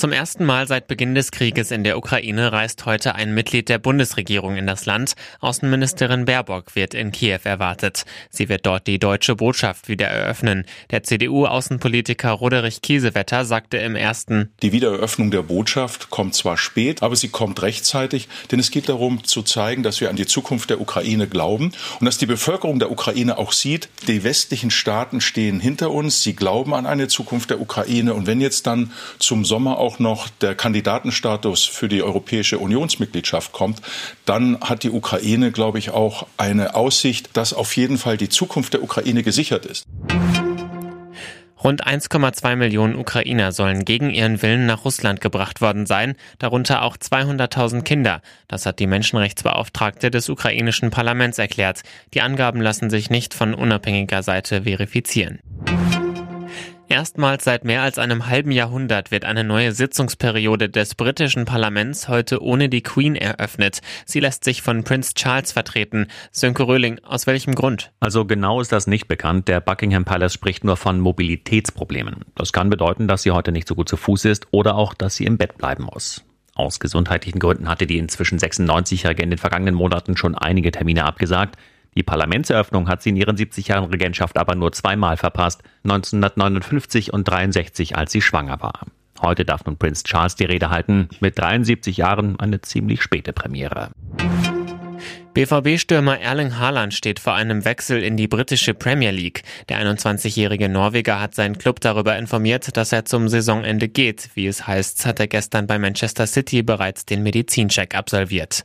Zum ersten Mal seit Beginn des Krieges in der Ukraine reist heute ein Mitglied der Bundesregierung in das Land. Außenministerin Baerbock wird in Kiew erwartet. Sie wird dort die deutsche Botschaft wieder eröffnen. Der CDU-Außenpolitiker Roderich Kiesewetter sagte im ersten Die Wiedereröffnung der Botschaft kommt zwar spät, aber sie kommt rechtzeitig, denn es geht darum zu zeigen, dass wir an die Zukunft der Ukraine glauben und dass die Bevölkerung der Ukraine auch sieht, die westlichen Staaten stehen hinter uns, sie glauben an eine Zukunft der Ukraine und wenn jetzt dann zum Sommer auch noch der Kandidatenstatus für die Europäische Unionsmitgliedschaft kommt, dann hat die Ukraine, glaube ich, auch eine Aussicht, dass auf jeden Fall die Zukunft der Ukraine gesichert ist. Rund 1,2 Millionen Ukrainer sollen gegen ihren Willen nach Russland gebracht worden sein, darunter auch 200.000 Kinder. Das hat die Menschenrechtsbeauftragte des ukrainischen Parlaments erklärt. Die Angaben lassen sich nicht von unabhängiger Seite verifizieren. Erstmals seit mehr als einem halben Jahrhundert wird eine neue Sitzungsperiode des britischen Parlaments heute ohne die Queen eröffnet. Sie lässt sich von Prince Charles vertreten. Sönke Röhling, aus welchem Grund? Also genau ist das nicht bekannt. Der Buckingham Palace spricht nur von Mobilitätsproblemen. Das kann bedeuten, dass sie heute nicht so gut zu Fuß ist oder auch, dass sie im Bett bleiben muss. Aus gesundheitlichen Gründen hatte die inzwischen 96-Jährige in den vergangenen Monaten schon einige Termine abgesagt. Die Parlamentseröffnung hat sie in ihren 70 Jahren Regentschaft aber nur zweimal verpasst, 1959 und 63, als sie schwanger war. Heute darf nun Prinz Charles die Rede halten, mit 73 Jahren eine ziemlich späte Premiere. BVB-Stürmer Erling Haaland steht vor einem Wechsel in die britische Premier League. Der 21-jährige Norweger hat seinen Club darüber informiert, dass er zum Saisonende geht. Wie es heißt, hat er gestern bei Manchester City bereits den Medizincheck absolviert.